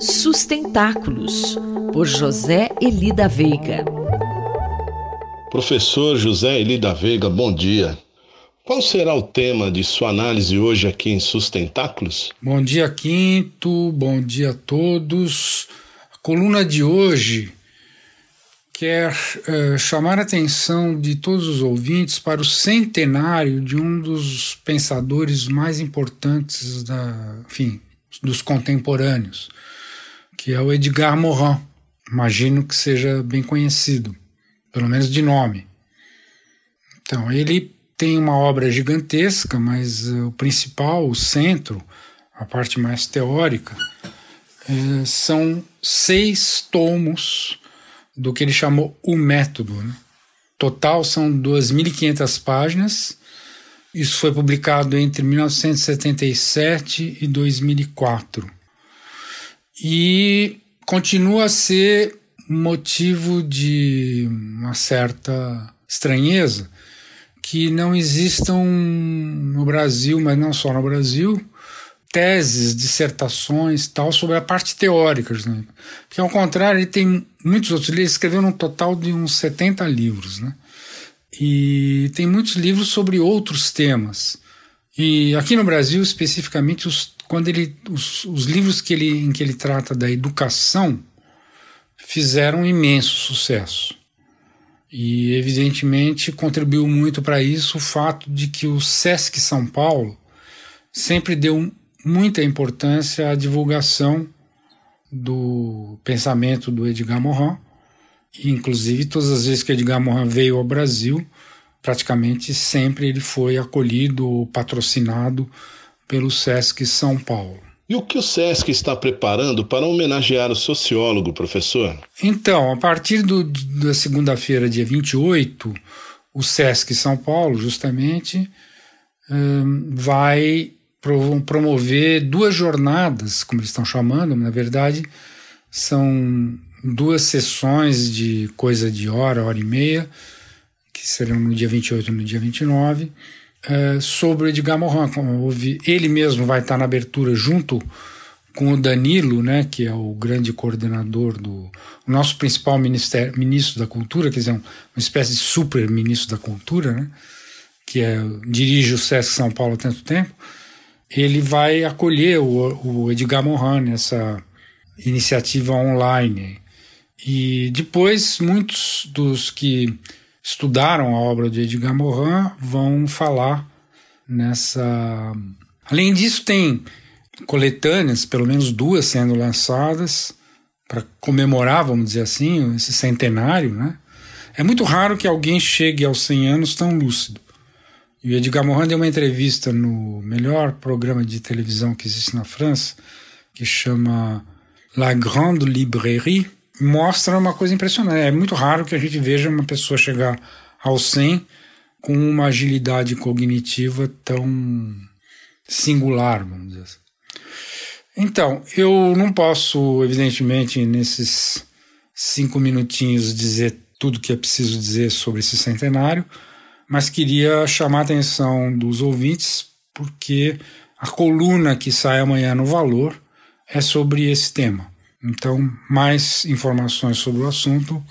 Sustentáculos, por José Elida Veiga. Professor José Elida Veiga, bom dia. Qual será o tema de sua análise hoje aqui em Sustentáculos? Bom dia, Quinto. Bom dia a todos. A coluna de hoje quer uh, chamar a atenção de todos os ouvintes para o centenário de um dos pensadores mais importantes da, enfim, dos contemporâneos, que é o Edgar Morin. Imagino que seja bem conhecido, pelo menos de nome. Então, ele tem uma obra gigantesca, mas uh, o principal, o centro, a parte mais teórica, uh, são seis tomos do que ele chamou o método. Né? Total são 2.500 páginas. Isso foi publicado entre 1977 e 2004. E continua a ser motivo de uma certa estranheza que não existam no Brasil, mas não só no Brasil, teses, dissertações tal sobre a parte teórica. Né? Porque, ao contrário, ele tem muitos outros. Ele escreveu um total de uns 70 livros. Né? E tem muitos livros sobre outros temas. E aqui no Brasil, especificamente, os, quando ele, os, os livros que ele, em que ele trata da educação fizeram um imenso sucesso. E, evidentemente, contribuiu muito para isso o fato de que o SESC São Paulo sempre deu muita importância à divulgação do pensamento do Edgar Morin. E, inclusive, todas as vezes que Edgar Morin veio ao Brasil, praticamente sempre ele foi acolhido, patrocinado pelo SESC São Paulo. E o que o SESC está preparando para homenagear o sociólogo, professor? Então, a partir do, da segunda-feira, dia 28, o SESC São Paulo, justamente, um, vai promover duas jornadas, como eles estão chamando, na verdade, são duas sessões de coisa de hora, hora e meia, que serão no dia 28 e no dia 29, é, sobre o Edgar Morin. Ele mesmo vai estar na abertura junto com o Danilo, né, que é o grande coordenador do nosso principal ministério, ministro da Cultura, quer dizer, uma espécie de super ministro da Cultura, né, que é, dirige o SESC São Paulo há tanto tempo ele vai acolher o, o Edgar Morin nessa iniciativa online. E depois, muitos dos que estudaram a obra de Edgar Morin vão falar nessa. Além disso, tem coletâneas, pelo menos duas sendo lançadas, para comemorar, vamos dizer assim, esse centenário. Né? É muito raro que alguém chegue aos 100 anos tão lúcido. E o Edgar Morin deu uma entrevista no melhor programa de televisão que existe na França, que chama La Grande Librairie, mostra uma coisa impressionante. É muito raro que a gente veja uma pessoa chegar ao 100 com uma agilidade cognitiva tão singular, vamos dizer assim. Então, eu não posso, evidentemente, nesses cinco minutinhos dizer tudo que é preciso dizer sobre esse centenário, mas queria chamar a atenção dos ouvintes porque a coluna que sai amanhã no Valor é sobre esse tema. Então, mais informações sobre o assunto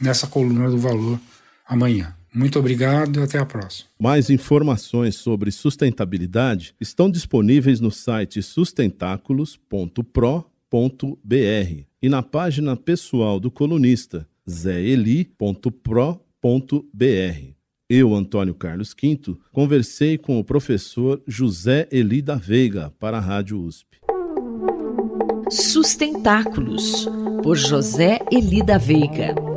nessa coluna do Valor amanhã. Muito obrigado e até a próxima. Mais informações sobre sustentabilidade estão disponíveis no site sustentáculos.pro.br e na página pessoal do colunista zeli.pro.br. Eu, Antônio Carlos Quinto, conversei com o professor José Eli da Veiga para a Rádio USP. Sustentáculos, por José Eli da Veiga.